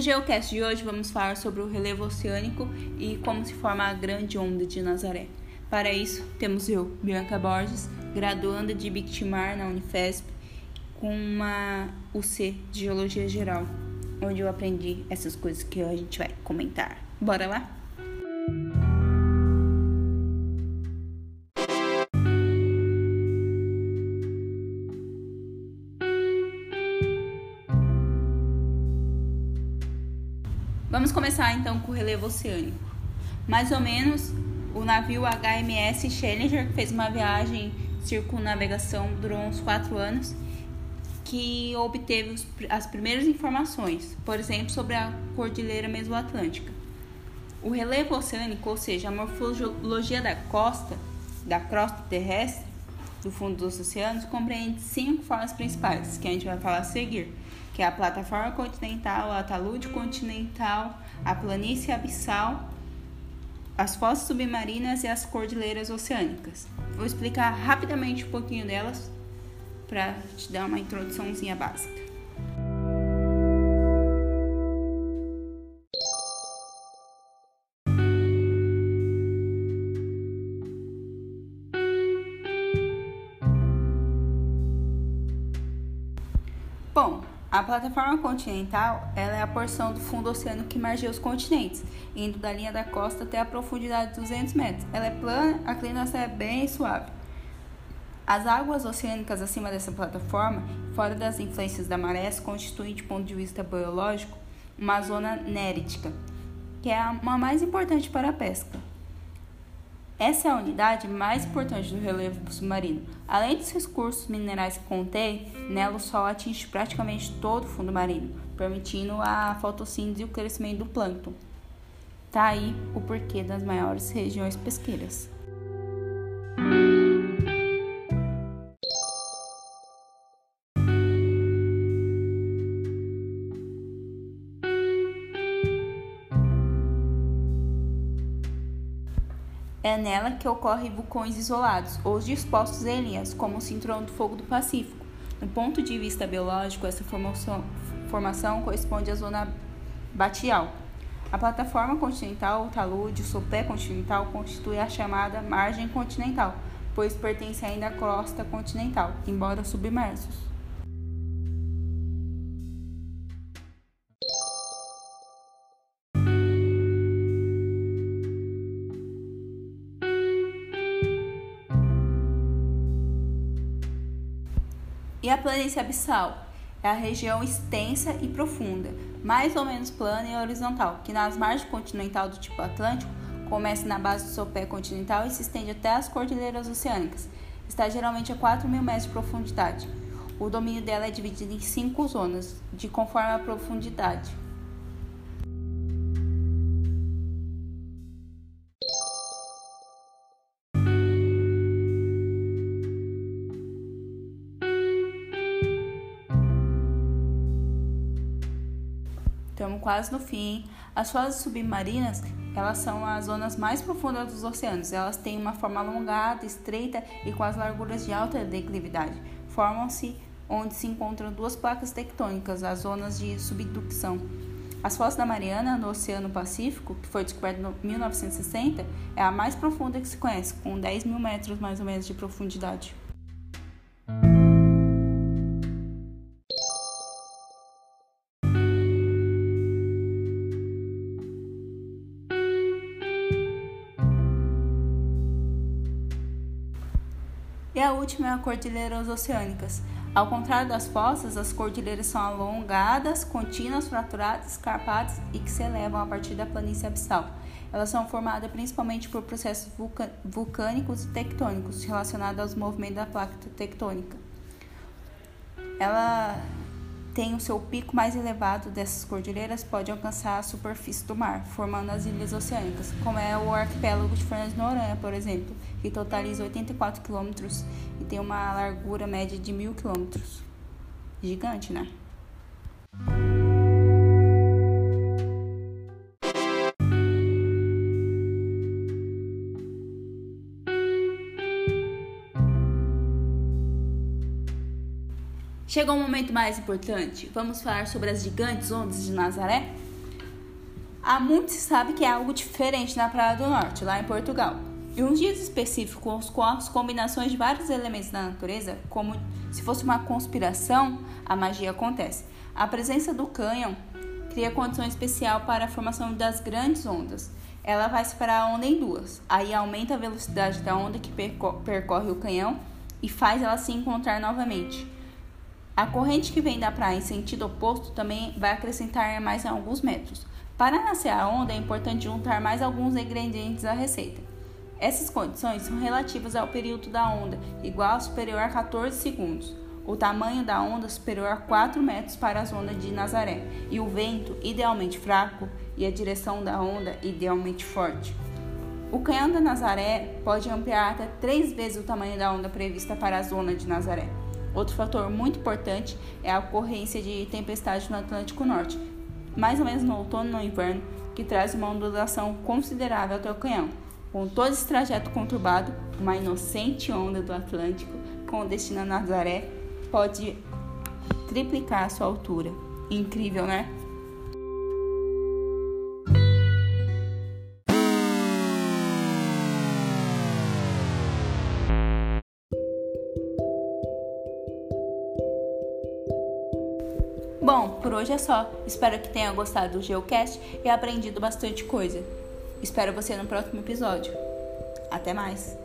No Geocast de hoje vamos falar sobre o relevo oceânico e como se forma a grande onda de Nazaré. Para isso, temos eu, Bianca Borges, graduanda de Bictimar na Unifesp, com uma UC de Geologia Geral, onde eu aprendi essas coisas que a gente vai comentar. Bora lá? Vamos começar então com o relevo oceânico. Mais ou menos o navio HMS Challenger, que fez uma viagem circunnavegação, durou uns 4 anos, que obteve as primeiras informações, por exemplo, sobre a cordilheira mesoatlântica. O relevo oceânico, ou seja, a morfologia da costa, da crosta terrestre, do fundo dos oceanos, compreende cinco formas principais, que a gente vai falar a seguir que é a plataforma continental, a talude continental, a planície abissal, as fossas submarinas e as cordilheiras oceânicas. Vou explicar rapidamente um pouquinho delas para te dar uma introduçãozinha básica. Bom, a plataforma continental é a porção do fundo oceânico que margeia os continentes, indo da linha da costa até a profundidade de 200 metros. Ela é plana, a inclinação é bem suave. As águas oceânicas acima dessa plataforma, fora das influências da maré, constituem, de ponto de vista biológico, uma zona néritica, que é a mais importante para a pesca. Essa é a unidade mais importante do relevo submarino. Além dos recursos minerais que contém, nela o Sol atinge praticamente todo o fundo marinho, permitindo a fotossíntese e o crescimento do plâncton. Tá aí o porquê das maiores regiões pesqueiras. É nela que ocorrem vulcões isolados ou dispostos em linhas, como o Cinturão do Fogo do Pacífico. Do ponto de vista biológico, essa formação, formação corresponde à zona batial. A plataforma continental, o talude, o sopé continental constitui a chamada margem continental, pois pertence ainda à crosta continental, embora submersos. E a planície abissal é a região extensa e profunda, mais ou menos plana e horizontal, que nas margens continental do tipo Atlântico começa na base do sopé continental e se estende até as cordilheiras oceânicas. Está geralmente a 4 mil metros de profundidade. O domínio dela é dividido em cinco zonas, de conforme a profundidade. Estamos quase no fim. As fases submarinas, elas são as zonas mais profundas dos oceanos. Elas têm uma forma alongada, estreita e com as larguras de alta declividade. Formam-se onde se encontram duas placas tectônicas, as zonas de subducção. As fossas da Mariana, no Oceano Pacífico, que foi descoberta em 1960, é a mais profunda que se conhece, com 10 mil metros mais ou menos de profundidade. E a última é a cordilheiras oceânicas. Ao contrário das fossas, as cordilheiras são alongadas, contínuas, fraturadas, escarpadas e que se elevam a partir da planície abissal. Elas são formadas principalmente por processos vulcânicos e tectônicos relacionados aos movimentos da placa tectônica. Ela tem o seu pico mais elevado dessas cordilheiras pode alcançar a superfície do mar, formando as ilhas oceânicas, como é o arquipélago de Fernando Noronha, por exemplo, que totaliza 84 quilômetros e tem uma largura média de mil quilômetros. Gigante, né? Chegou um momento mais importante. Vamos falar sobre as gigantes ondas de Nazaré? Há muito se sabe que é algo diferente na Praia do Norte, lá em Portugal. E uns dias específicos com as combinações de vários elementos da natureza, como se fosse uma conspiração, a magia acontece. A presença do cânion cria condição especial para a formação das grandes ondas. Ela vai separar a onda em duas. Aí aumenta a velocidade da onda que percorre o canhão e faz ela se encontrar novamente. A corrente que vem da praia em sentido oposto também vai acrescentar mais alguns metros. Para nascer a onda, é importante juntar mais alguns ingredientes à receita. Essas condições são relativas ao período da onda, igual ou superior a 14 segundos, o tamanho da onda superior a 4 metros para a zona de Nazaré, e o vento, idealmente fraco, e a direção da onda, idealmente forte. O canhão da Nazaré pode ampliar até três vezes o tamanho da onda prevista para a zona de Nazaré. Outro fator muito importante é a ocorrência de tempestade no Atlântico Norte, mais ou menos no outono e no inverno, que traz uma ondulação considerável até o canhão. Com todo esse trajeto conturbado, uma inocente onda do Atlântico com destino a Nazaré pode triplicar a sua altura. Incrível, né? Bom, por hoje é só. Espero que tenha gostado do Geocast e aprendido bastante coisa. Espero você no próximo episódio. Até mais!